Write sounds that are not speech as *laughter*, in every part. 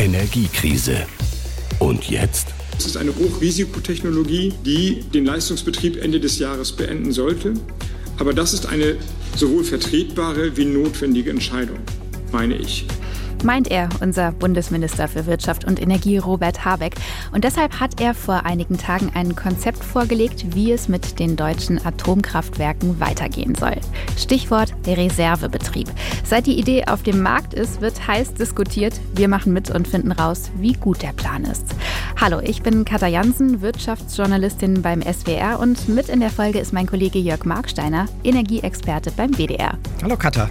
Energiekrise. Und jetzt? Es ist eine Hochrisikotechnologie, die den Leistungsbetrieb Ende des Jahres beenden sollte. Aber das ist eine sowohl vertretbare wie notwendige Entscheidung, meine ich meint er, unser Bundesminister für Wirtschaft und Energie Robert Habeck. Und deshalb hat er vor einigen Tagen ein Konzept vorgelegt, wie es mit den deutschen Atomkraftwerken weitergehen soll. Stichwort der Reservebetrieb. Seit die Idee auf dem Markt ist, wird heiß diskutiert. Wir machen mit und finden raus, wie gut der Plan ist. Hallo, ich bin Katja Jansen, Wirtschaftsjournalistin beim SWR und mit in der Folge ist mein Kollege Jörg Marksteiner, Energieexperte beim WDR. Hallo Katja.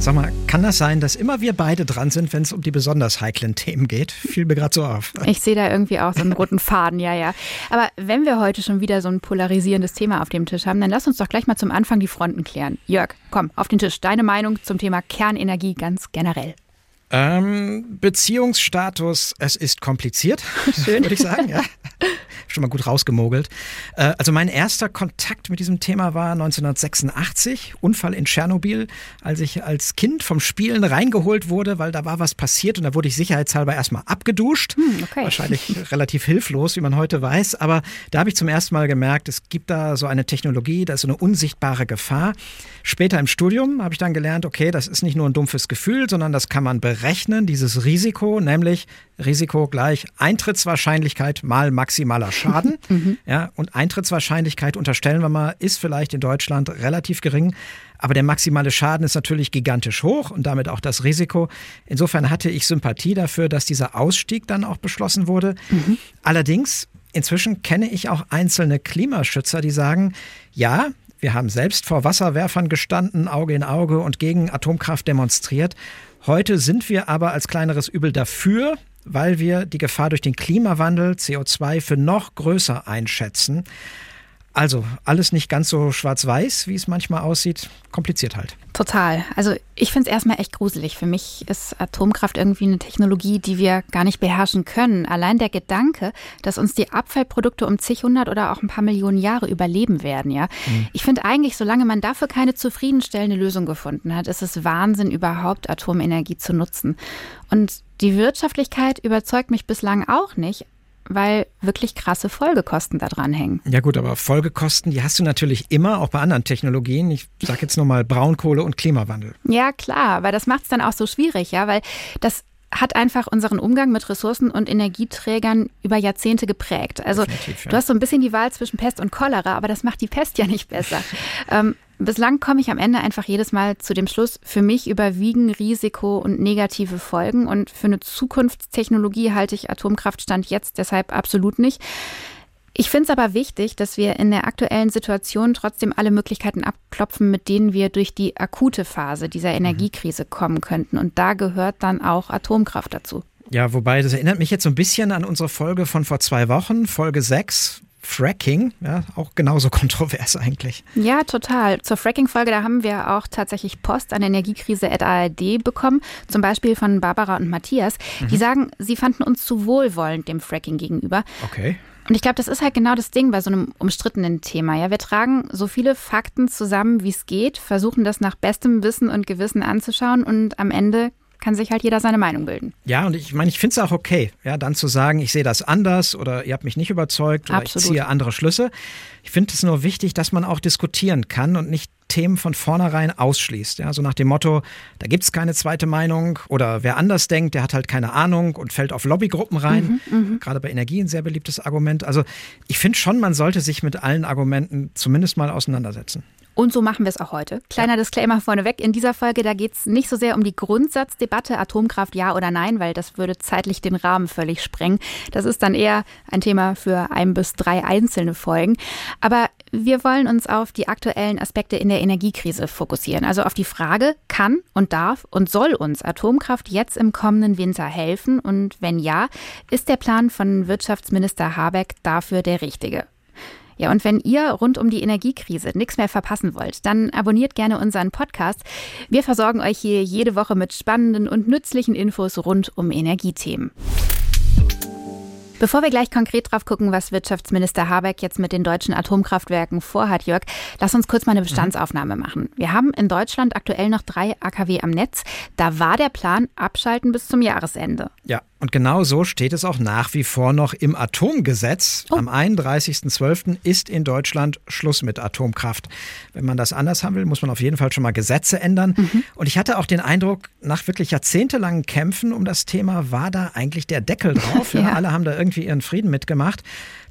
Sag mal, kann das sein, dass immer wir beide dran sind, wenn es um die besonders heiklen Themen geht? Fiel mir gerade so auf. Ich sehe da irgendwie auch so einen roten Faden, ja, ja. Aber wenn wir heute schon wieder so ein polarisierendes Thema auf dem Tisch haben, dann lass uns doch gleich mal zum Anfang die Fronten klären. Jörg, komm, auf den Tisch. Deine Meinung zum Thema Kernenergie ganz generell. Ähm, Beziehungsstatus, es ist kompliziert, *laughs* würde ich sagen. Ja. *laughs* Schon mal gut rausgemogelt. Äh, also mein erster Kontakt mit diesem Thema war 1986, Unfall in Tschernobyl, als ich als Kind vom Spielen reingeholt wurde, weil da war was passiert und da wurde ich sicherheitshalber erstmal abgeduscht. Hm, okay. Wahrscheinlich *laughs* relativ hilflos, wie man heute weiß. Aber da habe ich zum ersten Mal gemerkt, es gibt da so eine Technologie, da ist so eine unsichtbare Gefahr. Später im Studium habe ich dann gelernt, okay, das ist nicht nur ein dumpfes Gefühl, sondern das kann man berechnen berechnen, dieses Risiko, nämlich Risiko gleich Eintrittswahrscheinlichkeit mal maximaler Schaden. *laughs* mhm. ja, und Eintrittswahrscheinlichkeit, unterstellen wir mal, ist vielleicht in Deutschland relativ gering. Aber der maximale Schaden ist natürlich gigantisch hoch und damit auch das Risiko. Insofern hatte ich Sympathie dafür, dass dieser Ausstieg dann auch beschlossen wurde. Mhm. Allerdings, inzwischen kenne ich auch einzelne Klimaschützer, die sagen, ja, wir haben selbst vor Wasserwerfern gestanden, Auge in Auge und gegen Atomkraft demonstriert. Heute sind wir aber als kleineres Übel dafür, weil wir die Gefahr durch den Klimawandel CO2 für noch größer einschätzen. Also alles nicht ganz so schwarz-weiß, wie es manchmal aussieht. Kompliziert halt. Total. Also ich finde es erstmal echt gruselig. Für mich ist Atomkraft irgendwie eine Technologie, die wir gar nicht beherrschen können. Allein der Gedanke, dass uns die Abfallprodukte um zig hundert oder auch ein paar Millionen Jahre überleben werden, ja. Mhm. Ich finde eigentlich, solange man dafür keine zufriedenstellende Lösung gefunden hat, ist es Wahnsinn, überhaupt Atomenergie zu nutzen. Und die Wirtschaftlichkeit überzeugt mich bislang auch nicht weil wirklich krasse Folgekosten da dran hängen. Ja gut, aber Folgekosten, die hast du natürlich immer, auch bei anderen Technologien. Ich sage jetzt nochmal Braunkohle und Klimawandel. Ja klar, aber das macht es dann auch so schwierig, ja, weil das hat einfach unseren Umgang mit Ressourcen und Energieträgern über Jahrzehnte geprägt. Also ja. du hast so ein bisschen die Wahl zwischen Pest und Cholera, aber das macht die Pest ja nicht besser. *laughs* ähm, bislang komme ich am Ende einfach jedes Mal zu dem Schluss, für mich überwiegen Risiko und negative Folgen und für eine Zukunftstechnologie halte ich Atomkraftstand jetzt deshalb absolut nicht. Ich finde es aber wichtig, dass wir in der aktuellen Situation trotzdem alle Möglichkeiten abklopfen, mit denen wir durch die akute Phase dieser mhm. Energiekrise kommen könnten. Und da gehört dann auch Atomkraft dazu. Ja, wobei, das erinnert mich jetzt so ein bisschen an unsere Folge von vor zwei Wochen, Folge 6, Fracking, ja, auch genauso *laughs* kontrovers eigentlich. Ja, total. Zur Fracking-Folge, da haben wir auch tatsächlich Post an Energiekrise.ard bekommen, zum Beispiel von Barbara und Matthias. Mhm. Die sagen, sie fanden uns zu wohlwollend dem Fracking gegenüber. Okay. Und ich glaube, das ist halt genau das Ding bei so einem umstrittenen Thema. Ja, wir tragen so viele Fakten zusammen, wie es geht, versuchen das nach bestem Wissen und Gewissen anzuschauen und am Ende kann sich halt jeder seine Meinung bilden. Ja, und ich meine, ich finde es auch okay, ja, dann zu sagen, ich sehe das anders oder ihr habt mich nicht überzeugt oder Absolut. ich ziehe andere Schlüsse. Ich finde es nur wichtig, dass man auch diskutieren kann und nicht Themen von vornherein ausschließt. Ja, so nach dem Motto, da gibt es keine zweite Meinung oder wer anders denkt, der hat halt keine Ahnung und fällt auf Lobbygruppen rein. Mhm, mhm. Gerade bei Energie ein sehr beliebtes Argument. Also ich finde schon, man sollte sich mit allen Argumenten zumindest mal auseinandersetzen. Und so machen wir es auch heute. Kleiner Disclaimer vorneweg. In dieser Folge, da geht es nicht so sehr um die Grundsatzdebatte, Atomkraft ja oder nein, weil das würde zeitlich den Rahmen völlig sprengen. Das ist dann eher ein Thema für ein bis drei einzelne Folgen. Aber wir wollen uns auf die aktuellen Aspekte in der Energiekrise fokussieren. Also auf die Frage, kann und darf und soll uns Atomkraft jetzt im kommenden Winter helfen? Und wenn ja, ist der Plan von Wirtschaftsminister Habeck dafür der richtige? Ja, und wenn ihr rund um die Energiekrise nichts mehr verpassen wollt, dann abonniert gerne unseren Podcast. Wir versorgen euch hier jede Woche mit spannenden und nützlichen Infos rund um Energiethemen. Bevor wir gleich konkret drauf gucken, was Wirtschaftsminister Habeck jetzt mit den deutschen Atomkraftwerken vorhat, Jörg, lass uns kurz mal eine Bestandsaufnahme machen. Wir haben in Deutschland aktuell noch drei AKW am Netz. Da war der Plan abschalten bis zum Jahresende. Ja, und genau so steht es auch nach wie vor noch im Atomgesetz. Oh. Am 31.12. ist in Deutschland Schluss mit Atomkraft. Wenn man das anders haben will, muss man auf jeden Fall schon mal Gesetze ändern. Mhm. Und ich hatte auch den Eindruck, nach wirklich jahrzehntelangen Kämpfen um das Thema war da eigentlich der Deckel drauf. *laughs* ja. Ja, alle haben da irgendwie ihren Frieden mitgemacht.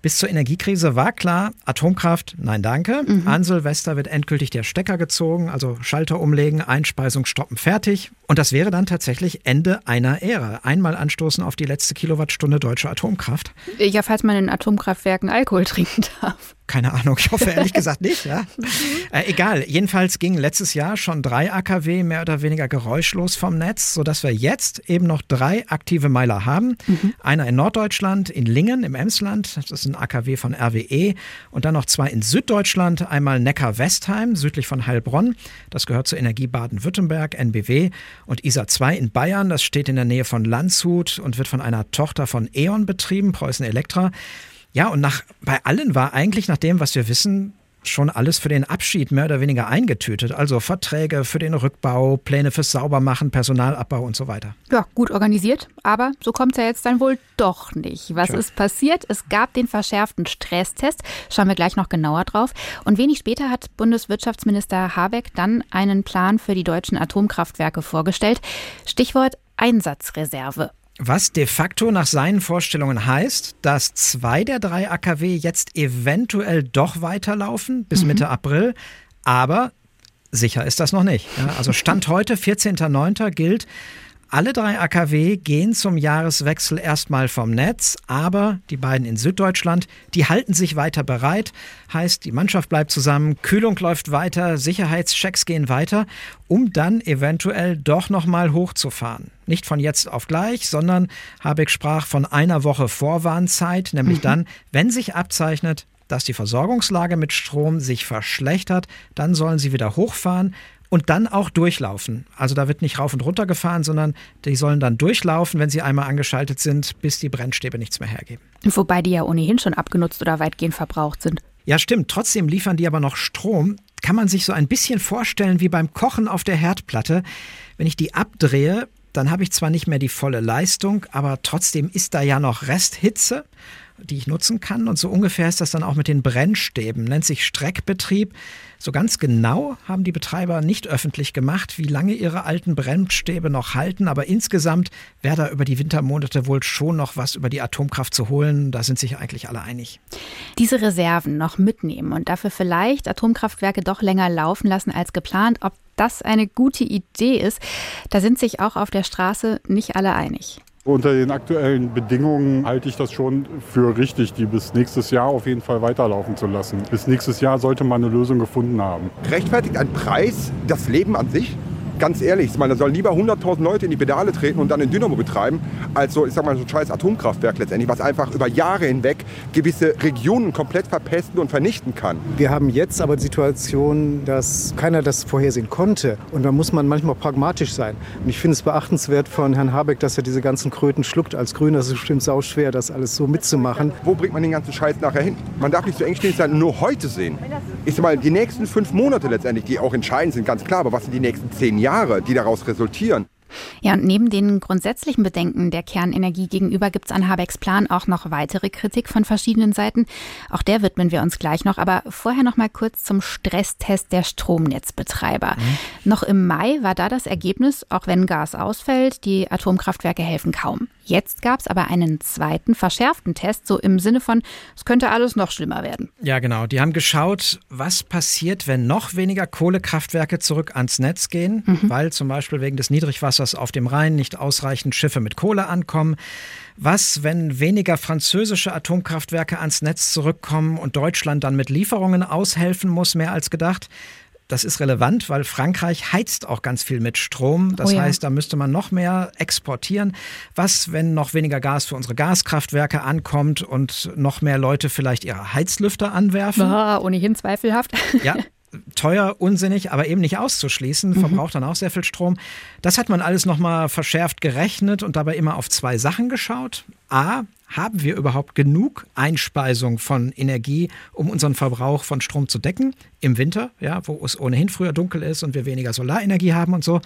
Bis zur Energiekrise war klar, Atomkraft, nein danke. Mhm. An Silvester wird endgültig der Stecker gezogen, also Schalter umlegen, Einspeisung stoppen, fertig. Und das wäre dann tatsächlich Ende einer Ära. Einmal anstoßen auf die letzte Kilowattstunde deutsche Atomkraft. Ja, falls man in Atomkraftwerken Alkohol trinken darf. Keine Ahnung, ich hoffe ehrlich gesagt nicht. Ja? *laughs* Äh, egal, jedenfalls gingen letztes Jahr schon drei AKW mehr oder weniger geräuschlos vom Netz, sodass wir jetzt eben noch drei aktive Meiler haben. Mhm. Einer in Norddeutschland, in Lingen im Emsland, das ist ein AKW von RWE, und dann noch zwei in Süddeutschland, einmal Neckar-Westheim, südlich von Heilbronn, das gehört zur Energie Baden-Württemberg, NBW, und ISA 2 in Bayern, das steht in der Nähe von Landshut und wird von einer Tochter von E.ON betrieben, Preußen Elektra. Ja, und nach, bei allen war eigentlich nach dem, was wir wissen, schon alles für den Abschied mehr oder weniger eingetütet. Also Verträge für den Rückbau, Pläne fürs Saubermachen, Personalabbau und so weiter. Ja, gut organisiert, aber so kommt es ja jetzt dann wohl doch nicht. Was Tja. ist passiert? Es gab den verschärften Stresstest. Schauen wir gleich noch genauer drauf. Und wenig später hat Bundeswirtschaftsminister Habeck dann einen Plan für die deutschen Atomkraftwerke vorgestellt. Stichwort Einsatzreserve. Was de facto nach seinen Vorstellungen heißt, dass zwei der drei AKW jetzt eventuell doch weiterlaufen bis mhm. Mitte April, aber sicher ist das noch nicht. Ja, also Stand *laughs* heute, 14.09. gilt, alle drei AKW gehen zum Jahreswechsel erstmal vom Netz, aber die beiden in Süddeutschland, die halten sich weiter bereit. Heißt, die Mannschaft bleibt zusammen, Kühlung läuft weiter, Sicherheitschecks gehen weiter, um dann eventuell doch nochmal hochzufahren. Nicht von jetzt auf gleich, sondern Habeck sprach von einer Woche Vorwarnzeit, nämlich mhm. dann, wenn sich abzeichnet, dass die Versorgungslage mit Strom sich verschlechtert, dann sollen sie wieder hochfahren und dann auch durchlaufen. Also da wird nicht rauf und runter gefahren, sondern die sollen dann durchlaufen, wenn sie einmal angeschaltet sind, bis die Brennstäbe nichts mehr hergeben. Wobei die ja ohnehin schon abgenutzt oder weitgehend verbraucht sind. Ja, stimmt. Trotzdem liefern die aber noch Strom. Kann man sich so ein bisschen vorstellen wie beim Kochen auf der Herdplatte. Wenn ich die abdrehe, dann habe ich zwar nicht mehr die volle Leistung, aber trotzdem ist da ja noch Resthitze die ich nutzen kann. Und so ungefähr ist das dann auch mit den Brennstäben. Nennt sich Streckbetrieb. So ganz genau haben die Betreiber nicht öffentlich gemacht, wie lange ihre alten Brennstäbe noch halten. Aber insgesamt wäre da über die Wintermonate wohl schon noch was über die Atomkraft zu holen. Da sind sich eigentlich alle einig. Diese Reserven noch mitnehmen und dafür vielleicht Atomkraftwerke doch länger laufen lassen als geplant. Ob das eine gute Idee ist, da sind sich auch auf der Straße nicht alle einig. Unter den aktuellen Bedingungen halte ich das schon für richtig, die bis nächstes Jahr auf jeden Fall weiterlaufen zu lassen. Bis nächstes Jahr sollte man eine Lösung gefunden haben. Rechtfertigt ein Preis das Leben an sich? Ganz ehrlich, ich meine, da sollen lieber 100.000 Leute in die Pedale treten und dann den Dynamo betreiben, als so, ich sag mal, so ein scheiß Atomkraftwerk letztendlich, was einfach über Jahre hinweg gewisse Regionen komplett verpesten und vernichten kann. Wir haben jetzt aber die Situation, dass keiner das vorhersehen konnte. Und da muss man manchmal pragmatisch sein. Und ich finde es beachtenswert von Herrn Habeck, dass er diese ganzen Kröten schluckt. Als Grüner ist es bestimmt sau schwer, das alles so mitzumachen. Wo bringt man den ganzen Scheiß nachher hin? Man darf nicht so engstirnig sein, nur heute sehen. Ich sag mal, die nächsten fünf Monate letztendlich, die auch entscheidend sind, ganz klar. Aber was sind die nächsten zehn Jahre? Jahre, die daraus resultieren. Ja, und neben den grundsätzlichen Bedenken der Kernenergie gegenüber gibt es an Habecks Plan auch noch weitere Kritik von verschiedenen Seiten. Auch der widmen wir uns gleich noch. Aber vorher noch mal kurz zum Stresstest der Stromnetzbetreiber. Mhm. Noch im Mai war da das Ergebnis, auch wenn Gas ausfällt, die Atomkraftwerke helfen kaum. Jetzt gab es aber einen zweiten, verschärften Test, so im Sinne von, es könnte alles noch schlimmer werden. Ja, genau. Die haben geschaut, was passiert, wenn noch weniger Kohlekraftwerke zurück ans Netz gehen, mhm. weil zum Beispiel wegen des Niedrigwassers auf dem Rhein nicht ausreichend Schiffe mit Kohle ankommen. Was, wenn weniger französische Atomkraftwerke ans Netz zurückkommen und Deutschland dann mit Lieferungen aushelfen muss, mehr als gedacht? Das ist relevant, weil Frankreich heizt auch ganz viel mit Strom. Das oh ja. heißt, da müsste man noch mehr exportieren. Was, wenn noch weniger Gas für unsere Gaskraftwerke ankommt und noch mehr Leute vielleicht ihre Heizlüfter anwerfen? Ah, ohnehin zweifelhaft. Ja, *laughs* teuer, unsinnig, aber eben nicht auszuschließen, mhm. verbraucht dann auch sehr viel Strom. Das hat man alles nochmal verschärft gerechnet und dabei immer auf zwei Sachen geschaut. A, haben wir überhaupt genug Einspeisung von Energie, um unseren Verbrauch von Strom zu decken im Winter, ja, wo es ohnehin früher dunkel ist und wir weniger Solarenergie haben und so.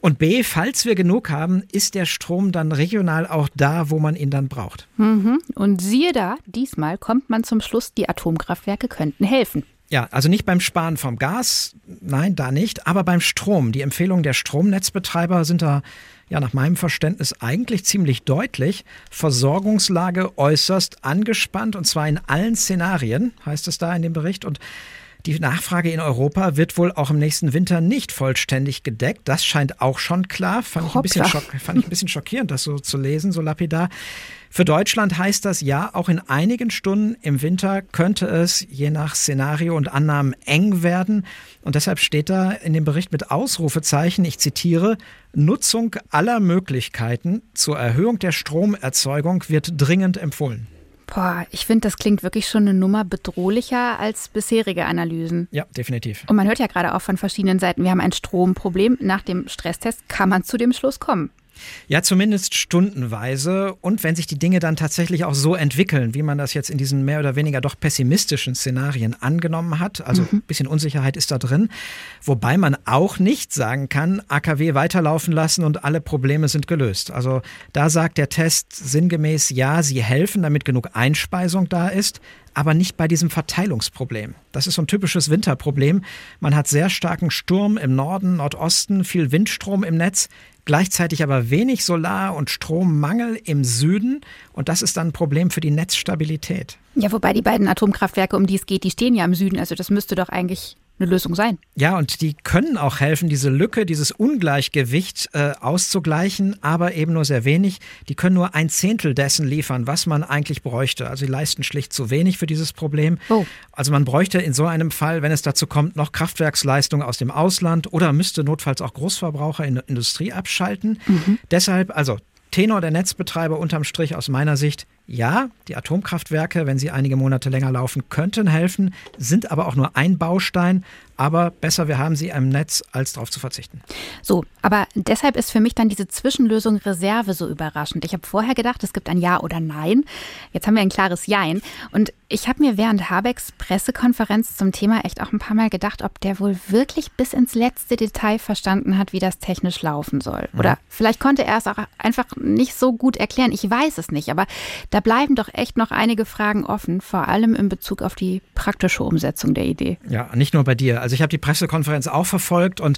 Und B, falls wir genug haben, ist der Strom dann regional auch da, wo man ihn dann braucht. Mhm. Und siehe da, diesmal kommt man zum Schluss, die Atomkraftwerke könnten helfen. Ja, also nicht beim Sparen vom Gas, nein, da nicht, aber beim Strom. Die Empfehlungen der Stromnetzbetreiber sind da ja nach meinem Verständnis eigentlich ziemlich deutlich. Versorgungslage äußerst angespannt und zwar in allen Szenarien, heißt es da in dem Bericht. Und die Nachfrage in Europa wird wohl auch im nächsten Winter nicht vollständig gedeckt. Das scheint auch schon klar. Fand, ich ein, bisschen fand ich ein bisschen schockierend, das so zu lesen, so lapidar. Für Deutschland heißt das ja, auch in einigen Stunden im Winter könnte es je nach Szenario und Annahmen eng werden. Und deshalb steht da in dem Bericht mit Ausrufezeichen, ich zitiere, Nutzung aller Möglichkeiten zur Erhöhung der Stromerzeugung wird dringend empfohlen. Boah, ich finde, das klingt wirklich schon eine Nummer bedrohlicher als bisherige Analysen. Ja, definitiv. Und man hört ja gerade auch von verschiedenen Seiten, wir haben ein Stromproblem. Nach dem Stresstest kann man zu dem Schluss kommen. Ja, zumindest stundenweise. Und wenn sich die Dinge dann tatsächlich auch so entwickeln, wie man das jetzt in diesen mehr oder weniger doch pessimistischen Szenarien angenommen hat, also mhm. ein bisschen Unsicherheit ist da drin, wobei man auch nicht sagen kann, AKW weiterlaufen lassen und alle Probleme sind gelöst. Also da sagt der Test sinngemäß, ja, sie helfen, damit genug Einspeisung da ist, aber nicht bei diesem Verteilungsproblem. Das ist so ein typisches Winterproblem. Man hat sehr starken Sturm im Norden, Nordosten, viel Windstrom im Netz gleichzeitig aber wenig Solar- und Strommangel im Süden. Und das ist dann ein Problem für die Netzstabilität. Ja, wobei die beiden Atomkraftwerke, um die es geht, die stehen ja im Süden. Also das müsste doch eigentlich eine Lösung sein. Ja, und die können auch helfen, diese Lücke, dieses Ungleichgewicht äh, auszugleichen, aber eben nur sehr wenig. Die können nur ein Zehntel dessen liefern, was man eigentlich bräuchte. Also sie leisten schlicht zu wenig für dieses Problem. Oh. Also man bräuchte in so einem Fall, wenn es dazu kommt, noch Kraftwerksleistung aus dem Ausland oder müsste notfalls auch Großverbraucher in der Industrie abschalten. Mhm. Deshalb, also Tenor der Netzbetreiber unterm Strich aus meiner Sicht, ja, die Atomkraftwerke, wenn sie einige Monate länger laufen, könnten helfen, sind aber auch nur ein Baustein. Aber besser, wir haben sie im Netz, als darauf zu verzichten. So, aber deshalb ist für mich dann diese Zwischenlösung Reserve so überraschend. Ich habe vorher gedacht, es gibt ein Ja oder Nein. Jetzt haben wir ein klares Jein. Und ich habe mir während Habecks Pressekonferenz zum Thema echt auch ein paar Mal gedacht, ob der wohl wirklich bis ins letzte Detail verstanden hat, wie das technisch laufen soll. Oder mhm. vielleicht konnte er es auch einfach nicht so gut erklären. Ich weiß es nicht. Aber da bleiben doch echt noch einige Fragen offen, vor allem in Bezug auf die praktische Umsetzung der Idee. Ja, nicht nur bei dir. Also ich habe die Pressekonferenz auch verfolgt und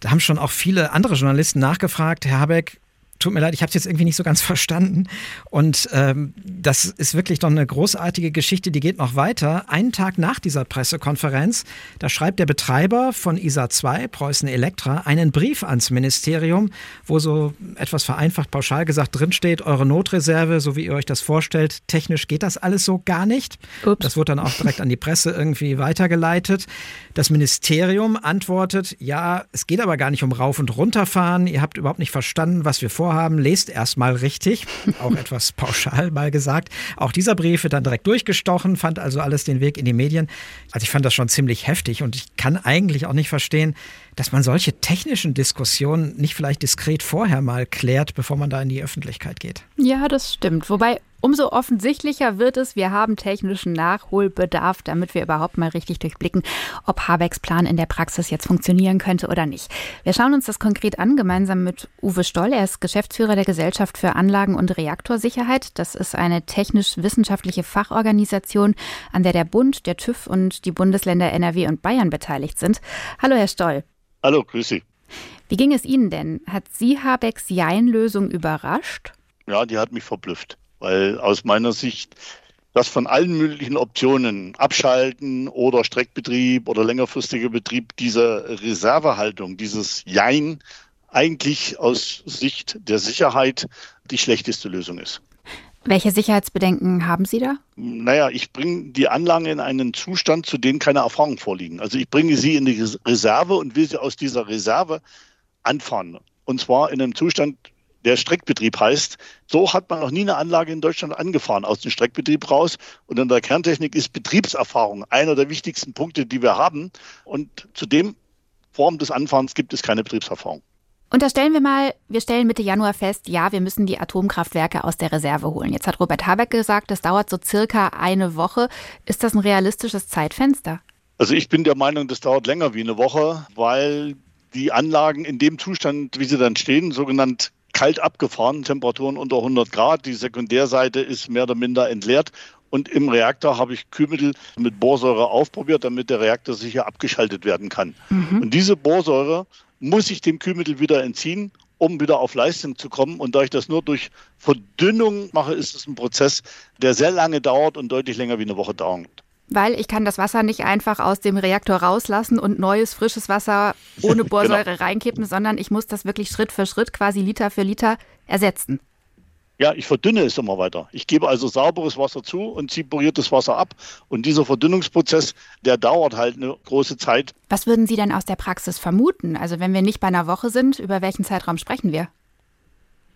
da haben schon auch viele andere Journalisten nachgefragt, Herr Habeck, tut mir leid, ich habe es jetzt irgendwie nicht so ganz *laughs* verstanden. Und ähm, das ist wirklich doch eine großartige Geschichte, die geht noch weiter. Einen Tag nach dieser Pressekonferenz, da schreibt der Betreiber von ISA 2, Preußen Elektra, einen Brief ans Ministerium, wo so etwas vereinfacht pauschal gesagt drinsteht, eure Notreserve, so wie ihr euch das vorstellt, technisch geht das alles so gar nicht. Ups. Das wird dann auch direkt an die Presse irgendwie weitergeleitet. Das Ministerium antwortet, ja, es geht aber gar nicht um Rauf- und Runterfahren. Ihr habt überhaupt nicht verstanden, was wir vorhaben vorhaben, lest erstmal richtig. *laughs* Auch etwas pauschal mal gesagt. Auch dieser Brief wird dann direkt durchgestochen, fand also alles den Weg in die Medien. Also ich fand das schon ziemlich heftig und ich kann eigentlich auch nicht verstehen, dass man solche technischen Diskussionen nicht vielleicht diskret vorher mal klärt, bevor man da in die Öffentlichkeit geht. Ja, das stimmt. Wobei Umso offensichtlicher wird es, wir haben technischen Nachholbedarf, damit wir überhaupt mal richtig durchblicken, ob Habecks Plan in der Praxis jetzt funktionieren könnte oder nicht. Wir schauen uns das konkret an, gemeinsam mit Uwe Stoll. Er ist Geschäftsführer der Gesellschaft für Anlagen- und Reaktorsicherheit. Das ist eine technisch-wissenschaftliche Fachorganisation, an der der Bund, der TÜV und die Bundesländer NRW und Bayern beteiligt sind. Hallo, Herr Stoll. Hallo, grüß Sie. Wie ging es Ihnen denn? Hat Sie Habecks Jein-Lösung überrascht? Ja, die hat mich verblüfft weil aus meiner Sicht das von allen möglichen Optionen, Abschalten oder Streckbetrieb oder längerfristiger Betrieb, diese Reservehaltung, dieses Jein, eigentlich aus Sicht der Sicherheit die schlechteste Lösung ist. Welche Sicherheitsbedenken haben Sie da? Naja, ich bringe die Anlagen in einen Zustand, zu dem keine Erfahrungen vorliegen. Also ich bringe sie in die Reserve und will sie aus dieser Reserve anfahren. Und zwar in einem Zustand, der Streckbetrieb heißt. So hat man noch nie eine Anlage in Deutschland angefahren aus dem Streckbetrieb raus. Und in der Kerntechnik ist Betriebserfahrung einer der wichtigsten Punkte, die wir haben. Und zu dem Form des Anfahrens gibt es keine Betriebserfahrung. Unterstellen wir mal, wir stellen Mitte Januar fest, ja, wir müssen die Atomkraftwerke aus der Reserve holen. Jetzt hat Robert Habeck gesagt, das dauert so circa eine Woche. Ist das ein realistisches Zeitfenster? Also ich bin der Meinung, das dauert länger wie eine Woche, weil die Anlagen in dem Zustand, wie sie dann stehen, sogenannt kalt abgefahren, Temperaturen unter 100 Grad. Die Sekundärseite ist mehr oder minder entleert. Und im Reaktor habe ich Kühlmittel mit Borsäure aufprobiert, damit der Reaktor sicher abgeschaltet werden kann. Mhm. Und diese Borsäure muss ich dem Kühlmittel wieder entziehen, um wieder auf Leistung zu kommen. Und da ich das nur durch Verdünnung mache, ist es ein Prozess, der sehr lange dauert und deutlich länger wie eine Woche dauert. Weil ich kann das Wasser nicht einfach aus dem Reaktor rauslassen und neues, frisches Wasser ohne. *laughs* Borsäure genau. reinkippen, sondern ich muss das wirklich Schritt für Schritt, quasi Liter für Liter ersetzen. Ja, ich verdünne es immer weiter. Ich gebe also sauberes Wasser zu und ziehe boriertes Wasser ab. Und dieser Verdünnungsprozess, der dauert halt eine große Zeit. Was würden Sie denn aus der Praxis vermuten? Also wenn wir nicht bei einer Woche sind, über welchen Zeitraum sprechen wir?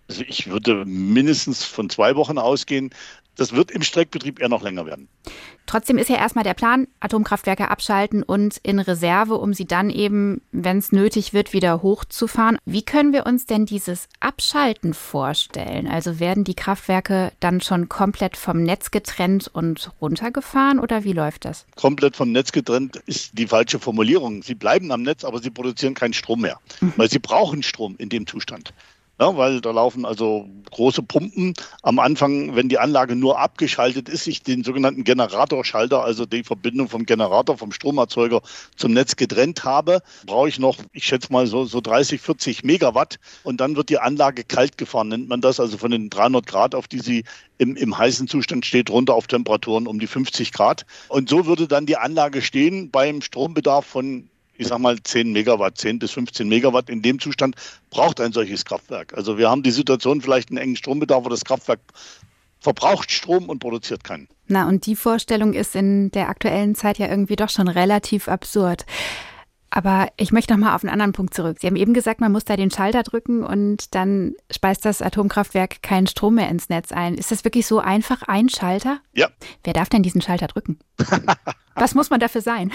Also ich würde mindestens von zwei Wochen ausgehen. Das wird im Streckbetrieb eher noch länger werden. Trotzdem ist ja erstmal der Plan, Atomkraftwerke abschalten und in Reserve, um sie dann eben, wenn es nötig wird, wieder hochzufahren. Wie können wir uns denn dieses Abschalten vorstellen? Also werden die Kraftwerke dann schon komplett vom Netz getrennt und runtergefahren oder wie läuft das? Komplett vom Netz getrennt ist die falsche Formulierung. Sie bleiben am Netz, aber sie produzieren keinen Strom mehr, mhm. weil sie brauchen Strom in dem Zustand. Ja, weil da laufen also große Pumpen. Am Anfang, wenn die Anlage nur abgeschaltet ist, ich den sogenannten Generatorschalter, also die Verbindung vom Generator, vom Stromerzeuger zum Netz getrennt habe, brauche ich noch, ich schätze mal so, so 30, 40 Megawatt. Und dann wird die Anlage kalt gefahren, nennt man das, also von den 300 Grad, auf die sie im, im heißen Zustand steht, runter auf Temperaturen um die 50 Grad. Und so würde dann die Anlage stehen beim Strombedarf von ich sag mal 10 Megawatt, 10 bis 15 Megawatt in dem Zustand braucht ein solches Kraftwerk. Also wir haben die Situation vielleicht einen engen Strombedarf, wo das Kraftwerk verbraucht Strom und produziert keinen. Na, und die Vorstellung ist in der aktuellen Zeit ja irgendwie doch schon relativ absurd. Aber ich möchte noch mal auf einen anderen Punkt zurück. Sie haben eben gesagt, man muss da den Schalter drücken und dann speist das Atomkraftwerk keinen Strom mehr ins Netz ein. Ist das wirklich so einfach ein Schalter? Ja. Wer darf denn diesen Schalter drücken? *laughs* Was muss man dafür sein?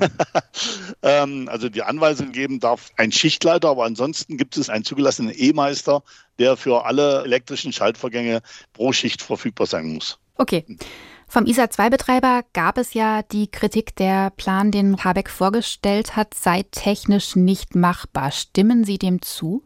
*laughs* ähm, also die Anweisung geben darf ein Schichtleiter, aber ansonsten gibt es einen zugelassenen E-Meister, der für alle elektrischen Schaltvorgänge pro Schicht verfügbar sein muss. Okay. Vom ISA-2-Betreiber gab es ja die Kritik, der Plan, den Habeck vorgestellt hat, sei technisch nicht machbar. Stimmen Sie dem zu?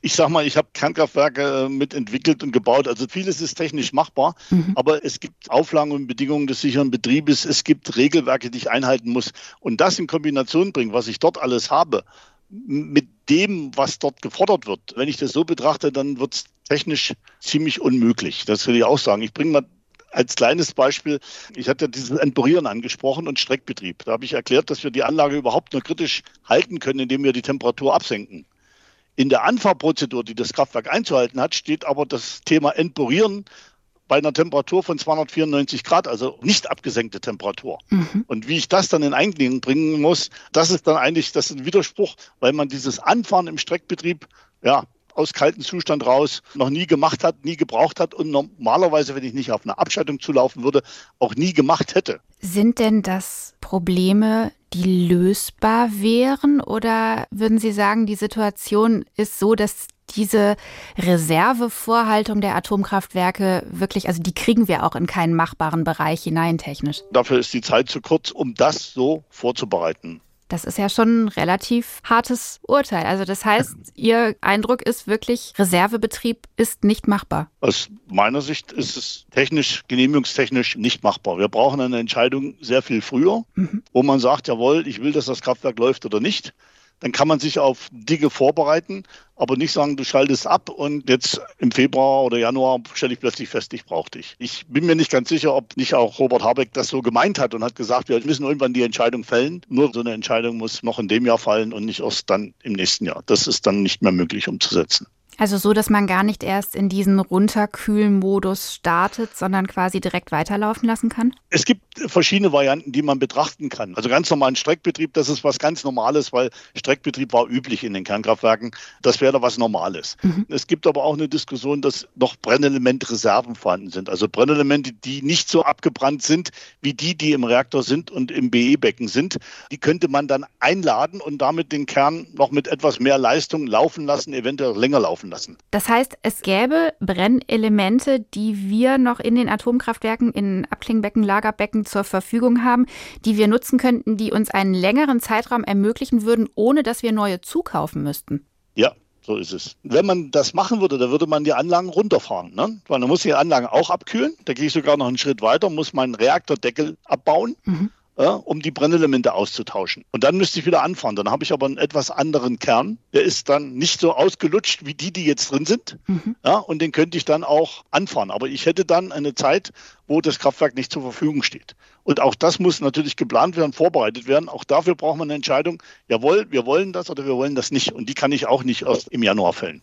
ich sag mal, ich habe Kernkraftwerke äh, mitentwickelt und gebaut. Also vieles ist technisch machbar, mhm. aber es gibt Auflagen und Bedingungen des sicheren Betriebes. Es gibt Regelwerke, die ich einhalten muss. Und das in Kombination bringen, was ich dort alles habe, mit dem, was dort gefordert wird. Wenn ich das so betrachte, dann wird es technisch ziemlich unmöglich. Das will ich auch sagen. Ich bringe mal als kleines Beispiel, ich hatte dieses Entborieren angesprochen und Streckbetrieb. Da habe ich erklärt, dass wir die Anlage überhaupt nur kritisch halten können, indem wir die Temperatur absenken. In der Anfahrprozedur, die das Kraftwerk einzuhalten hat, steht aber das Thema Entborieren bei einer Temperatur von 294 Grad, also nicht abgesenkte Temperatur. Mhm. Und wie ich das dann in Einklang bringen muss, das ist dann eigentlich das ist ein Widerspruch, weil man dieses Anfahren im Streckbetrieb ja aus kaltem Zustand raus noch nie gemacht hat, nie gebraucht hat und normalerweise, wenn ich nicht auf eine Abschaltung zulaufen würde, auch nie gemacht hätte. Sind denn das Probleme, die lösbar wären? Oder würden Sie sagen, die Situation ist so, dass diese Reservevorhaltung der Atomkraftwerke wirklich, also die kriegen wir auch in keinen machbaren Bereich hinein technisch? Dafür ist die Zeit zu kurz, um das so vorzubereiten. Das ist ja schon ein relativ hartes Urteil. Also das heißt, Ihr Eindruck ist wirklich, Reservebetrieb ist nicht machbar. Aus meiner Sicht ist es technisch, genehmigungstechnisch nicht machbar. Wir brauchen eine Entscheidung sehr viel früher, mhm. wo man sagt, jawohl, ich will, dass das Kraftwerk läuft oder nicht dann kann man sich auf Dinge vorbereiten, aber nicht sagen, du schaltest ab und jetzt im Februar oder Januar stelle ich plötzlich fest, ich brauche dich. Ich bin mir nicht ganz sicher, ob nicht auch Robert Habeck das so gemeint hat und hat gesagt, wir müssen irgendwann die Entscheidung fällen. Nur so eine Entscheidung muss noch in dem Jahr fallen und nicht erst dann im nächsten Jahr. Das ist dann nicht mehr möglich umzusetzen. Also so, dass man gar nicht erst in diesen Runterkühlmodus startet, sondern quasi direkt weiterlaufen lassen kann? Es gibt verschiedene Varianten, die man betrachten kann. Also ganz normalen Streckbetrieb, das ist was ganz Normales, weil Streckbetrieb war üblich in den Kernkraftwerken. Das wäre was Normales. Mhm. Es gibt aber auch eine Diskussion, dass noch Brennelementreserven vorhanden sind. Also Brennelemente, die nicht so abgebrannt sind wie die, die im Reaktor sind und im BE-Becken sind. Die könnte man dann einladen und damit den Kern noch mit etwas mehr Leistung laufen lassen, eventuell länger laufen lassen. Das heißt, es gäbe Brennelemente, die wir noch in den Atomkraftwerken, in Abklingbecken, Lagerbecken zur Verfügung haben, die wir nutzen könnten, die uns einen längeren Zeitraum ermöglichen würden, ohne dass wir neue zukaufen müssten. Ja, so ist es. Wenn man das machen würde, dann würde man die Anlagen runterfahren. Ne? Weil man muss die Anlagen auch abkühlen. Da gehe ich sogar noch einen Schritt weiter, muss meinen Reaktordeckel abbauen. Mhm ja, um die Brennelemente auszutauschen. Und dann müsste ich wieder anfahren. Dann habe ich aber einen etwas anderen Kern. Der ist dann nicht so ausgelutscht wie die, die jetzt drin sind. Mhm. Ja, und den könnte ich dann auch anfahren. Aber ich hätte dann eine Zeit, wo das Kraftwerk nicht zur Verfügung steht. Und auch das muss natürlich geplant werden, vorbereitet werden. Auch dafür braucht man eine Entscheidung, jawohl, wir wollen das oder wir wollen das nicht. Und die kann ich auch nicht erst im Januar fällen.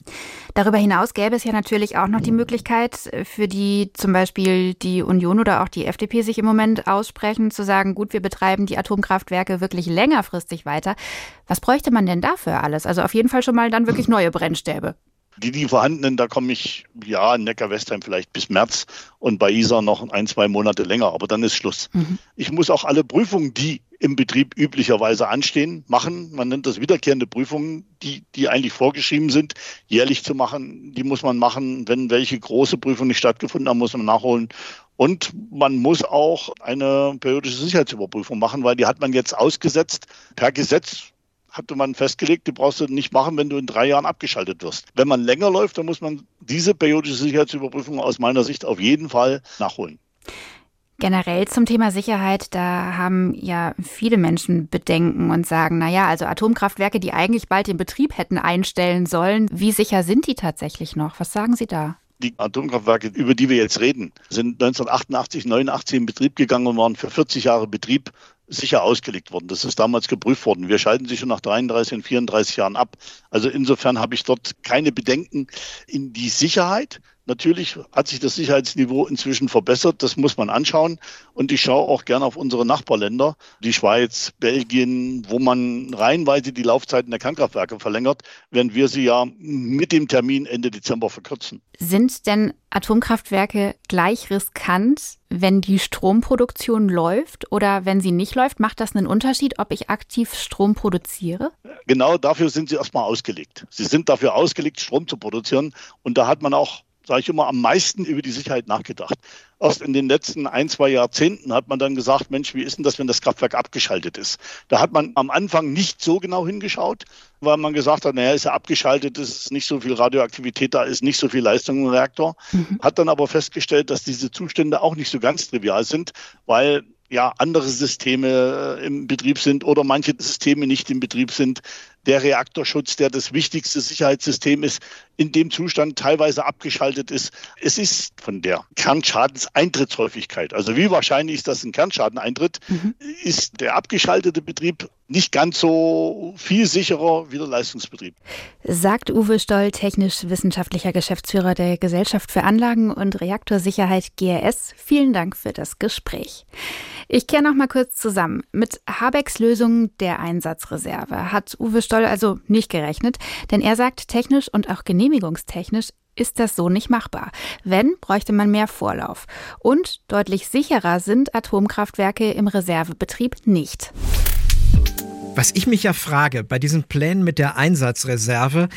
Darüber hinaus gäbe es ja natürlich auch noch die Möglichkeit, für die zum Beispiel die Union oder auch die FDP sich im Moment aussprechen, zu sagen, gut, wir betreiben die Atomkraftwerke wirklich längerfristig weiter. Was bräuchte man denn dafür alles? Also auf jeden Fall schon mal dann wirklich neue Brennstäbe. Die, die vorhandenen, da komme ich, ja, in Neckar-Westheim vielleicht bis März und bei ISA noch ein, zwei Monate länger, aber dann ist Schluss. Mhm. Ich muss auch alle Prüfungen, die im Betrieb üblicherweise anstehen, machen. Man nennt das wiederkehrende Prüfungen, die, die eigentlich vorgeschrieben sind, jährlich zu machen. Die muss man machen. Wenn welche große Prüfung nicht stattgefunden haben, muss man nachholen. Und man muss auch eine periodische Sicherheitsüberprüfung machen, weil die hat man jetzt ausgesetzt per Gesetz hatte man festgelegt, die brauchst du nicht machen, wenn du in drei Jahren abgeschaltet wirst. Wenn man länger läuft, dann muss man diese periodische Sicherheitsüberprüfung aus meiner Sicht auf jeden Fall nachholen. Generell zum Thema Sicherheit, da haben ja viele Menschen Bedenken und sagen, naja, also Atomkraftwerke, die eigentlich bald den Betrieb hätten einstellen sollen, wie sicher sind die tatsächlich noch? Was sagen Sie da? Die Atomkraftwerke, über die wir jetzt reden, sind 1988, 89 in Betrieb gegangen und waren für 40 Jahre Betrieb sicher ausgelegt worden. Das ist damals geprüft worden. Wir schalten sie schon nach 33 und 34 Jahren ab. Also insofern habe ich dort keine Bedenken in die Sicherheit. Natürlich hat sich das Sicherheitsniveau inzwischen verbessert, das muss man anschauen. Und ich schaue auch gerne auf unsere Nachbarländer, die Schweiz, Belgien, wo man reihenweise die Laufzeiten der Kernkraftwerke verlängert, während wir sie ja mit dem Termin Ende Dezember verkürzen. Sind denn Atomkraftwerke gleich riskant, wenn die Stromproduktion läuft oder wenn sie nicht läuft? Macht das einen Unterschied, ob ich aktiv Strom produziere? Genau dafür sind sie erstmal ausgelegt. Sie sind dafür ausgelegt, Strom zu produzieren. Und da hat man auch sage ich immer, am meisten über die Sicherheit nachgedacht. Erst in den letzten ein, zwei Jahrzehnten hat man dann gesagt, Mensch, wie ist denn das, wenn das Kraftwerk abgeschaltet ist? Da hat man am Anfang nicht so genau hingeschaut, weil man gesagt hat, naja, ist ja abgeschaltet, ist nicht so viel Radioaktivität da, ist nicht so viel Leistung im Reaktor. Mhm. Hat dann aber festgestellt, dass diese Zustände auch nicht so ganz trivial sind, weil ja andere Systeme äh, im Betrieb sind oder manche Systeme nicht im Betrieb sind der Reaktorschutz, der das wichtigste Sicherheitssystem ist, in dem Zustand teilweise abgeschaltet ist. Es ist von der Kernschadenseintrittshäufigkeit, also wie wahrscheinlich ist, dass ein Kernschaden eintritt, mhm. ist der abgeschaltete Betrieb nicht ganz so viel sicherer wie der Leistungsbetrieb. Sagt Uwe Stoll, technisch-wissenschaftlicher Geschäftsführer der Gesellschaft für Anlagen- und Reaktorsicherheit GRS. Vielen Dank für das Gespräch. Ich kehre noch mal kurz zusammen. Mit Habecks Lösung der Einsatzreserve hat Uwe Stoll also nicht gerechnet, denn er sagt, technisch und auch genehmigungstechnisch ist das so nicht machbar. Wenn, bräuchte man mehr Vorlauf. Und deutlich sicherer sind Atomkraftwerke im Reservebetrieb nicht. Was ich mich ja frage bei diesen Plänen mit der Einsatzreserve,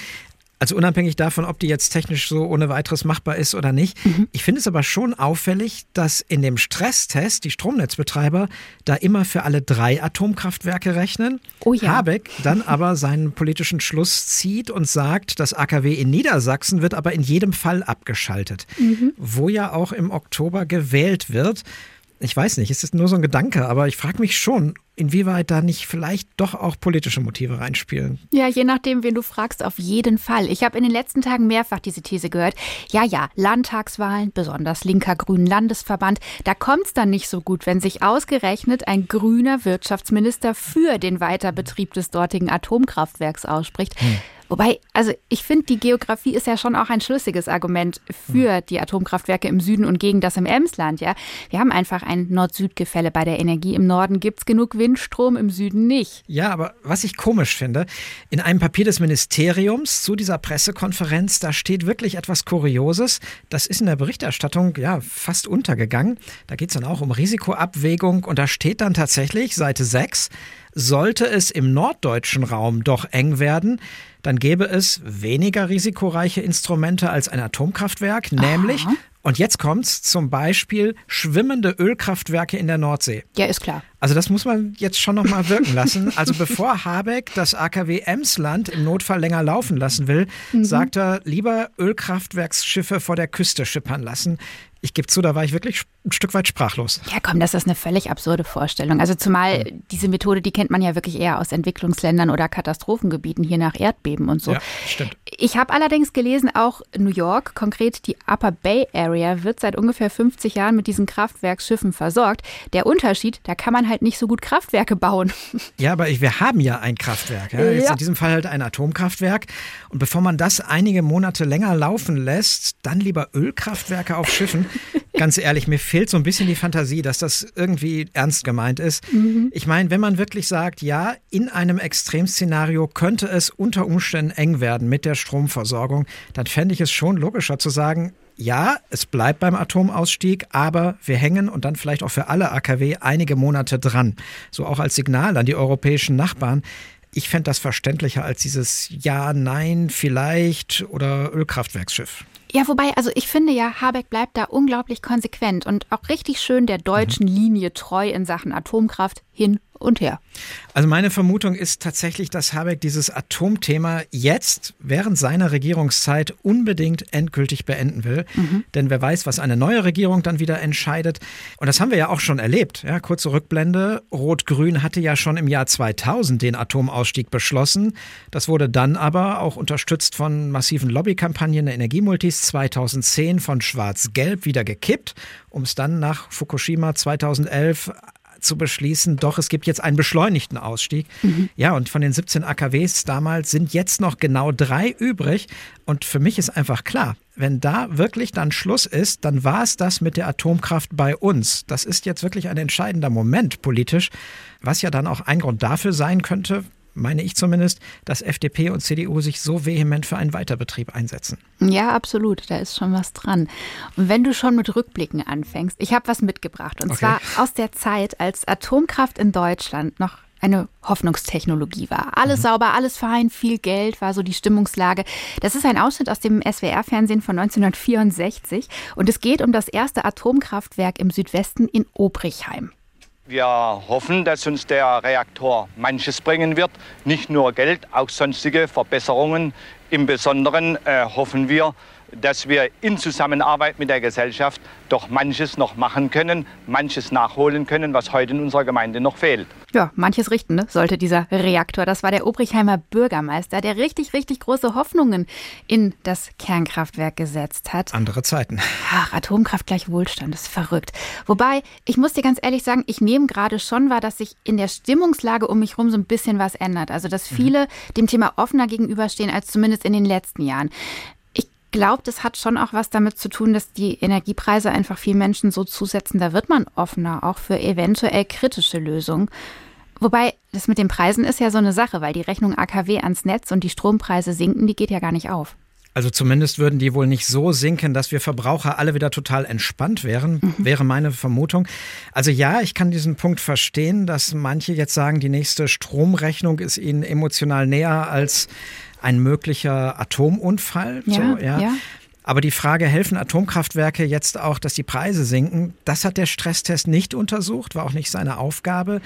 also unabhängig davon, ob die jetzt technisch so ohne weiteres machbar ist oder nicht. Mhm. Ich finde es aber schon auffällig, dass in dem Stresstest die Stromnetzbetreiber da immer für alle drei Atomkraftwerke rechnen. Oh ja. Habeck dann aber seinen politischen Schluss zieht und sagt, das AKW in Niedersachsen wird aber in jedem Fall abgeschaltet, mhm. wo ja auch im Oktober gewählt wird ich weiß nicht, es ist nur so ein Gedanke, aber ich frage mich schon, inwieweit da nicht vielleicht doch auch politische Motive reinspielen. Ja, je nachdem, wen du fragst, auf jeden Fall. Ich habe in den letzten Tagen mehrfach diese These gehört. Ja, ja, Landtagswahlen, besonders linker grünen Landesverband, da kommt es dann nicht so gut, wenn sich ausgerechnet ein grüner Wirtschaftsminister für den Weiterbetrieb des dortigen Atomkraftwerks ausspricht. Hm. Wobei, also ich finde, die Geografie ist ja schon auch ein schlüssiges Argument für hm. die Atomkraftwerke im Süden und gegen das im Emsland. Ja, wir haben einfach ein Nord-Süd-Gefälle bei der Energie. Im Norden gibt es genug Windstrom, im Süden nicht. Ja, aber was ich komisch finde, in einem Papier des Ministeriums zu dieser Pressekonferenz, da steht wirklich etwas Kurioses. Das ist in der Berichterstattung ja fast untergegangen. Da geht es dann auch um Risikoabwägung und da steht dann tatsächlich Seite 6, sollte es im norddeutschen Raum doch eng werden, dann gäbe es weniger risikoreiche Instrumente als ein Atomkraftwerk, nämlich, Aha. und jetzt kommt's, zum Beispiel schwimmende Ölkraftwerke in der Nordsee. Ja, ist klar. Also das muss man jetzt schon noch mal wirken lassen. Also *laughs* bevor Habeck das AKW Emsland im Notfall länger laufen lassen will, mhm. sagt er, lieber Ölkraftwerksschiffe vor der Küste schippern lassen ich gebe zu, da war ich wirklich ein Stück weit sprachlos. Ja, komm, das ist eine völlig absurde Vorstellung. Also zumal diese Methode, die kennt man ja wirklich eher aus Entwicklungsländern oder Katastrophengebieten, hier nach Erdbeben und so. Ja, stimmt. Ich habe allerdings gelesen, auch New York, konkret die Upper Bay Area, wird seit ungefähr 50 Jahren mit diesen Kraftwerksschiffen versorgt. Der Unterschied, da kann man halt nicht so gut Kraftwerke bauen. *laughs* Ja, aber wir haben ja ein Kraftwerk. Ja? Jetzt ja. in diesem Fall halt ein Atomkraftwerk. Und bevor man das einige Monate länger laufen lässt, dann lieber Ölkraftwerke auf Schiffen. *laughs* Ganz ehrlich, mir fehlt so ein bisschen die Fantasie, dass das irgendwie ernst gemeint ist. Mhm. Ich meine, wenn man wirklich sagt, ja, in einem Extremszenario könnte es unter Umständen eng werden mit der Stromversorgung, dann fände ich es schon logischer zu sagen, ja, es bleibt beim Atomausstieg, aber wir hängen und dann vielleicht auch für alle AKW einige Monate dran. So auch als Signal an die europäischen Nachbarn. Ich fände das verständlicher als dieses Ja, Nein, vielleicht oder Ölkraftwerksschiff. Ja, wobei, also ich finde ja, Habeck bleibt da unglaublich konsequent und auch richtig schön der deutschen. Linie treu in Sachen Atomkraft hin und her. Also meine Vermutung ist tatsächlich, dass Habeck dieses Atomthema jetzt während seiner Regierungszeit unbedingt endgültig beenden will. Mhm. Denn wer weiß, was eine neue Regierung dann wieder entscheidet. Und das haben wir ja auch schon erlebt. Ja, kurze Rückblende. Rot-Grün hatte ja schon im Jahr 2000 den Atomausstieg beschlossen. Das wurde dann aber auch unterstützt von massiven Lobbykampagnen der Energiemultis 2010 von Schwarz-Gelb wieder gekippt, um es dann nach Fukushima 2011 zu beschließen, doch es gibt jetzt einen beschleunigten Ausstieg. Mhm. Ja, und von den 17 AKWs damals sind jetzt noch genau drei übrig. Und für mich ist einfach klar, wenn da wirklich dann Schluss ist, dann war es das mit der Atomkraft bei uns. Das ist jetzt wirklich ein entscheidender Moment politisch, was ja dann auch ein Grund dafür sein könnte, meine ich zumindest, dass FDP und CDU sich so vehement für einen Weiterbetrieb einsetzen. Ja, absolut. Da ist schon was dran. Und wenn du schon mit Rückblicken anfängst, ich habe was mitgebracht. Und okay. zwar aus der Zeit, als Atomkraft in Deutschland noch eine Hoffnungstechnologie war. Alles mhm. sauber, alles fein, viel Geld war so die Stimmungslage. Das ist ein Ausschnitt aus dem SWR-Fernsehen von 1964 und es geht um das erste Atomkraftwerk im Südwesten in Obrichheim. Wir hoffen, dass uns der Reaktor manches bringen wird. Nicht nur Geld, auch sonstige Verbesserungen. Im Besonderen äh, hoffen wir, dass wir in Zusammenarbeit mit der Gesellschaft doch manches noch machen können, manches nachholen können, was heute in unserer Gemeinde noch fehlt. Ja, manches richten ne? sollte dieser Reaktor. Das war der Obrichheimer Bürgermeister, der richtig, richtig große Hoffnungen in das Kernkraftwerk gesetzt hat. Andere Zeiten. Ach, Atomkraft gleich Wohlstand, das ist verrückt. Wobei, ich muss dir ganz ehrlich sagen, ich nehme gerade schon wahr, dass sich in der Stimmungslage um mich herum so ein bisschen was ändert. Also, dass mhm. viele mhm. dem Thema offener gegenüberstehen als zumindest in den letzten Jahren glaube, das hat schon auch was damit zu tun, dass die Energiepreise einfach vielen Menschen so zusetzen. Da wird man offener, auch für eventuell kritische Lösungen. Wobei, das mit den Preisen ist ja so eine Sache, weil die Rechnung AKW ans Netz und die Strompreise sinken, die geht ja gar nicht auf. Also zumindest würden die wohl nicht so sinken, dass wir Verbraucher alle wieder total entspannt wären, mhm. wäre meine Vermutung. Also ja, ich kann diesen Punkt verstehen, dass manche jetzt sagen, die nächste Stromrechnung ist ihnen emotional näher als ein möglicher Atomunfall. Ja, so, ja. ja. Aber die Frage, helfen Atomkraftwerke jetzt auch, dass die Preise sinken, das hat der Stresstest nicht untersucht, war auch nicht seine Aufgabe.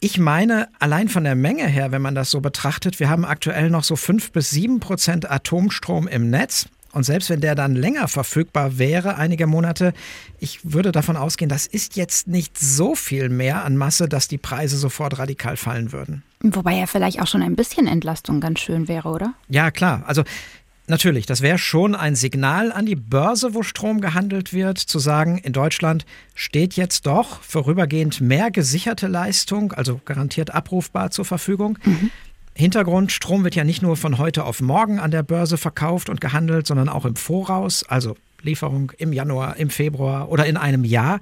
Ich meine, allein von der Menge her, wenn man das so betrachtet, wir haben aktuell noch so fünf bis sieben Prozent Atomstrom im Netz. Und selbst wenn der dann länger verfügbar wäre, einige Monate, ich würde davon ausgehen, das ist jetzt nicht so viel mehr an Masse, dass die Preise sofort radikal fallen würden. Wobei ja vielleicht auch schon ein bisschen Entlastung ganz schön wäre, oder? Ja, klar. Also Natürlich, das wäre schon ein Signal an die Börse, wo Strom gehandelt wird, zu sagen, in Deutschland steht jetzt doch vorübergehend mehr gesicherte Leistung, also garantiert abrufbar zur Verfügung. Mhm. Hintergrund, Strom wird ja nicht nur von heute auf morgen an der Börse verkauft und gehandelt, sondern auch im Voraus, also Lieferung im Januar, im Februar oder in einem Jahr.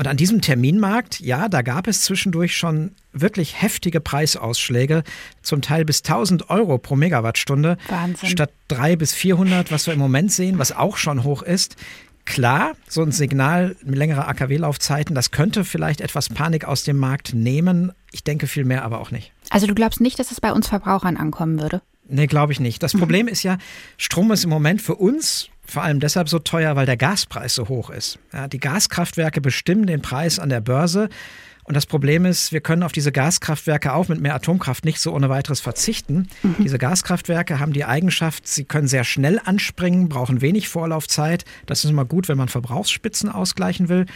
Und an diesem Terminmarkt, ja, da gab es zwischendurch schon wirklich heftige Preisausschläge, zum Teil bis 1000 Euro pro Megawattstunde. Wahnsinn. Statt 300 bis 400, was wir im Moment sehen, was auch schon hoch ist. Klar, so ein Signal längerer AKW-Laufzeiten, das könnte vielleicht etwas Panik aus dem Markt nehmen. Ich denke viel mehr aber auch nicht. Also du glaubst nicht, dass es bei uns Verbrauchern ankommen würde? Nee, glaube ich nicht. Das mhm. Problem ist ja, Strom ist im Moment für uns vor allem deshalb so teuer, weil der Gaspreis so hoch ist. Ja, die Gaskraftwerke bestimmen den Preis an der Börse. Und das Problem ist, wir können auf diese Gaskraftwerke auch mit mehr Atomkraft nicht so ohne weiteres verzichten. Mhm. Diese Gaskraftwerke haben die Eigenschaft, sie können sehr schnell anspringen, brauchen wenig Vorlaufzeit. Das ist immer gut, wenn man Verbrauchsspitzen ausgleichen will.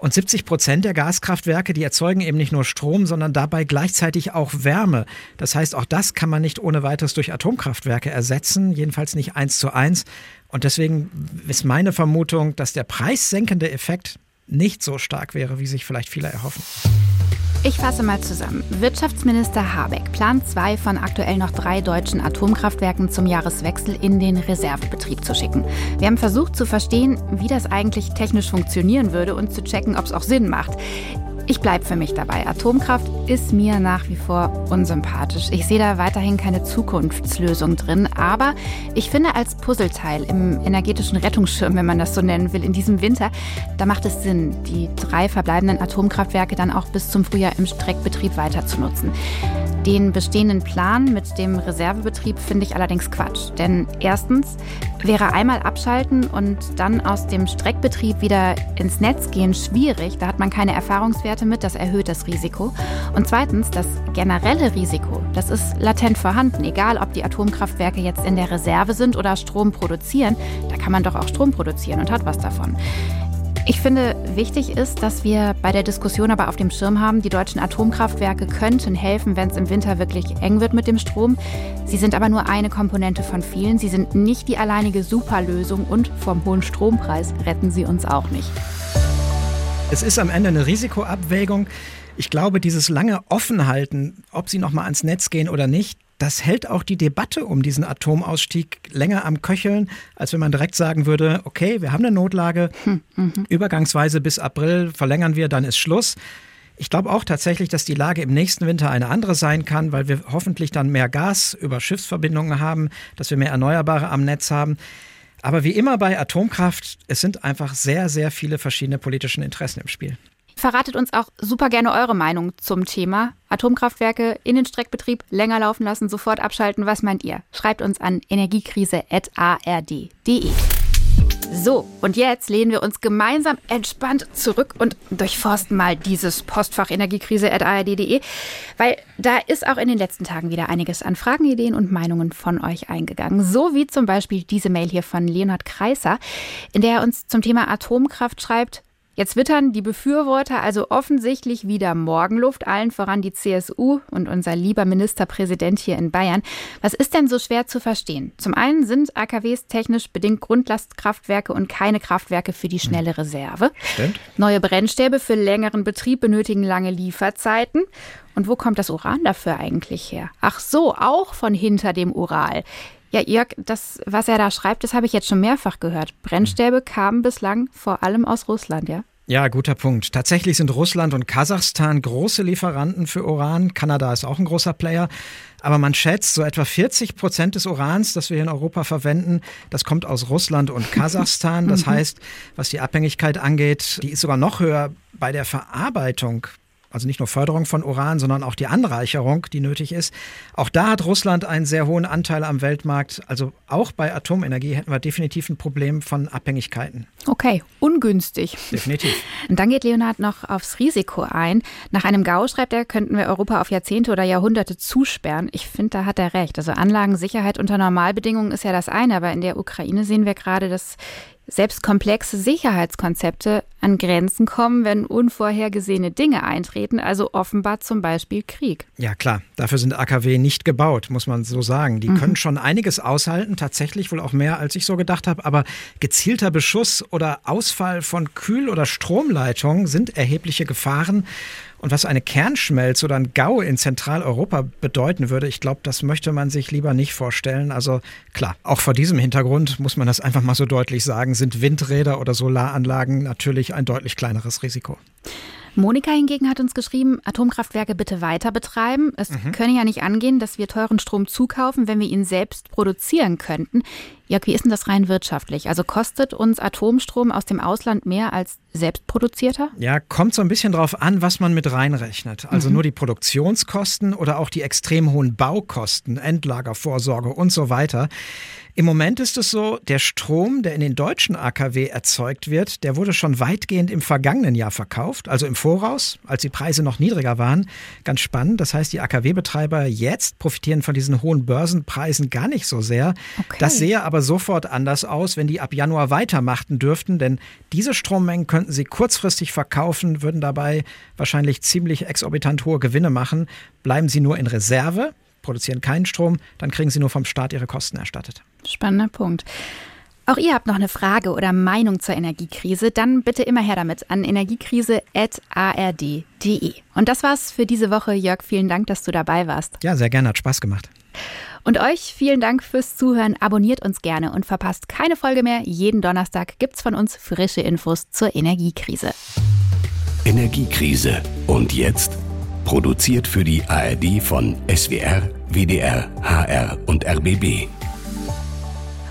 Und 70 Prozent der Gaskraftwerke, die erzeugen eben nicht nur Strom, sondern dabei gleichzeitig auch Wärme. Das heißt, auch das kann man nicht ohne weiteres durch Atomkraftwerke ersetzen, jedenfalls nicht eins zu eins. Und deswegen ist meine Vermutung, dass der preissenkende Effekt nicht so stark wäre, wie sich vielleicht viele erhoffen. Ich fasse mal zusammen. Wirtschaftsminister Habeck plant zwei von aktuell noch drei deutschen Atomkraftwerken zum Jahreswechsel in den Reservebetrieb zu schicken. Wir haben versucht zu verstehen, wie das eigentlich technisch funktionieren würde und zu checken, ob es auch Sinn macht. Ich bleibe für mich dabei. Atomkraft ist mir nach wie vor unsympathisch. Ich sehe da weiterhin keine Zukunftslösung drin. Aber ich finde, als Puzzleteil im energetischen Rettungsschirm, wenn man das so nennen will, in diesem Winter, da macht es Sinn, die drei verbleibenden Atomkraftwerke dann auch bis zum Frühjahr im Streckbetrieb weiter zu nutzen. Den bestehenden Plan mit dem Reservebetrieb finde ich allerdings Quatsch. Denn erstens wäre einmal abschalten und dann aus dem Streckbetrieb wieder ins Netz gehen schwierig. Da hat man keine Erfahrungswerte mit, das erhöht das Risiko. Und zweitens, das generelle Risiko, das ist latent vorhanden. Egal, ob die Atomkraftwerke jetzt in der Reserve sind oder Strom produzieren, da kann man doch auch Strom produzieren und hat was davon. Ich finde, wichtig ist, dass wir bei der Diskussion aber auf dem Schirm haben, die deutschen Atomkraftwerke könnten helfen, wenn es im Winter wirklich eng wird mit dem Strom. Sie sind aber nur eine Komponente von vielen. Sie sind nicht die alleinige Superlösung und vom hohen Strompreis retten sie uns auch nicht. Es ist am Ende eine Risikoabwägung. Ich glaube, dieses lange Offenhalten, ob sie noch mal ans Netz gehen oder nicht, das hält auch die Debatte um diesen Atomausstieg länger am Köcheln, als wenn man direkt sagen würde, okay, wir haben eine Notlage, hm, mhm. übergangsweise bis April verlängern wir, dann ist Schluss. Ich glaube auch tatsächlich, dass die Lage im nächsten Winter eine andere sein kann, weil wir hoffentlich dann mehr Gas über Schiffsverbindungen haben, dass wir mehr Erneuerbare am Netz haben. Aber wie immer bei Atomkraft, es sind einfach sehr, sehr viele verschiedene politische Interessen im Spiel. Verratet uns auch super gerne eure Meinung zum Thema. Atomkraftwerke in den Streckbetrieb länger laufen lassen, sofort abschalten. Was meint ihr? Schreibt uns an energiekrise.ard.de. So, und jetzt lehnen wir uns gemeinsam entspannt zurück und durchforsten mal dieses Postfach energiekrise.ard.de, weil da ist auch in den letzten Tagen wieder einiges an Fragen, Ideen und Meinungen von euch eingegangen. So wie zum Beispiel diese Mail hier von Leonhard Kreiser, in der er uns zum Thema Atomkraft schreibt, Jetzt wittern die Befürworter also offensichtlich wieder Morgenluft, allen voran die CSU und unser lieber Ministerpräsident hier in Bayern. Was ist denn so schwer zu verstehen? Zum einen sind AKWs technisch bedingt Grundlastkraftwerke und keine Kraftwerke für die schnelle Reserve. Stimmt. Neue Brennstäbe für längeren Betrieb benötigen lange Lieferzeiten. Und wo kommt das Uran dafür eigentlich her? Ach so, auch von hinter dem Ural. Ja, Jörg, das, was er da schreibt, das habe ich jetzt schon mehrfach gehört. Brennstäbe kamen bislang vor allem aus Russland, ja? Ja, guter Punkt. Tatsächlich sind Russland und Kasachstan große Lieferanten für Uran. Kanada ist auch ein großer Player. Aber man schätzt, so etwa 40 Prozent des Urans, das wir in Europa verwenden, das kommt aus Russland und *laughs* Kasachstan. Das mhm. heißt, was die Abhängigkeit angeht, die ist sogar noch höher bei der Verarbeitung also nicht nur Förderung von Uran, sondern auch die Anreicherung, die nötig ist. Auch da hat Russland einen sehr hohen Anteil am Weltmarkt. Also auch bei Atomenergie hätten wir definitiv ein Problem von Abhängigkeiten. Okay, ungünstig. Definitiv. Und dann geht Leonhard noch aufs Risiko ein. Nach einem GAU, schreibt er, könnten wir Europa auf Jahrzehnte oder Jahrhunderte zusperren. Ich finde, da hat er recht. Also Anlagensicherheit unter Normalbedingungen ist ja das eine, aber in der Ukraine sehen wir gerade, dass selbst komplexe Sicherheitskonzepte an Grenzen kommen, wenn unvorhergesehene Dinge eintreten, also offenbar zum Beispiel Krieg. Ja klar, dafür sind AKW nicht gebaut, muss man so sagen. Die mhm. können schon einiges aushalten, tatsächlich wohl auch mehr, als ich so gedacht habe, aber gezielter Beschuss oder Ausfall von Kühl- oder Stromleitungen sind erhebliche Gefahren. Und was eine Kernschmelze oder ein GAU in Zentraleuropa bedeuten würde, ich glaube, das möchte man sich lieber nicht vorstellen. Also klar, auch vor diesem Hintergrund muss man das einfach mal so deutlich sagen, sind Windräder oder Solaranlagen natürlich ein deutlich kleineres Risiko. Monika hingegen hat uns geschrieben, Atomkraftwerke bitte weiter betreiben. Es mhm. könne ja nicht angehen, dass wir teuren Strom zukaufen, wenn wir ihn selbst produzieren könnten. Jörg, wie ist denn das rein wirtschaftlich? Also kostet uns Atomstrom aus dem Ausland mehr als selbstproduzierter? Ja, kommt so ein bisschen drauf an, was man mit reinrechnet. Also mhm. nur die Produktionskosten oder auch die extrem hohen Baukosten, Endlagervorsorge und so weiter. Im Moment ist es so, der Strom, der in den deutschen AKW erzeugt wird, der wurde schon weitgehend im vergangenen Jahr verkauft, also im Voraus, als die Preise noch niedriger waren. Ganz spannend. Das heißt, die AKW-Betreiber jetzt profitieren von diesen hohen Börsenpreisen gar nicht so sehr. Okay. Das sehe aber sofort anders aus, wenn die ab Januar weitermachten dürften, denn diese Strommengen könnten sie kurzfristig verkaufen, würden dabei wahrscheinlich ziemlich exorbitant hohe Gewinne machen. Bleiben sie nur in Reserve, produzieren keinen Strom, dann kriegen sie nur vom Staat ihre Kosten erstattet. Spannender Punkt. Auch ihr habt noch eine Frage oder Meinung zur Energiekrise, dann bitte immer her damit an energiekrise.ard.de. Und das war's für diese Woche. Jörg, vielen Dank, dass du dabei warst. Ja, sehr gerne, hat Spaß gemacht. Und euch vielen Dank fürs Zuhören. Abonniert uns gerne und verpasst keine Folge mehr. Jeden Donnerstag gibt's von uns frische Infos zur Energiekrise. Energiekrise. Und jetzt? Produziert für die ARD von SWR, WDR, HR und RBB.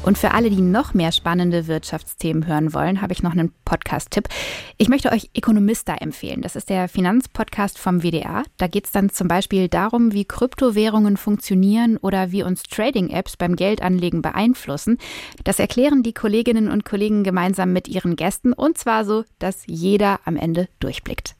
Und für alle, die noch mehr spannende Wirtschaftsthemen hören wollen, habe ich noch einen Podcast-Tipp. Ich möchte euch Economista empfehlen. Das ist der Finanzpodcast vom WDR. Da geht es dann zum Beispiel darum, wie Kryptowährungen funktionieren oder wie uns Trading-Apps beim Geldanlegen beeinflussen. Das erklären die Kolleginnen und Kollegen gemeinsam mit ihren Gästen und zwar so, dass jeder am Ende durchblickt.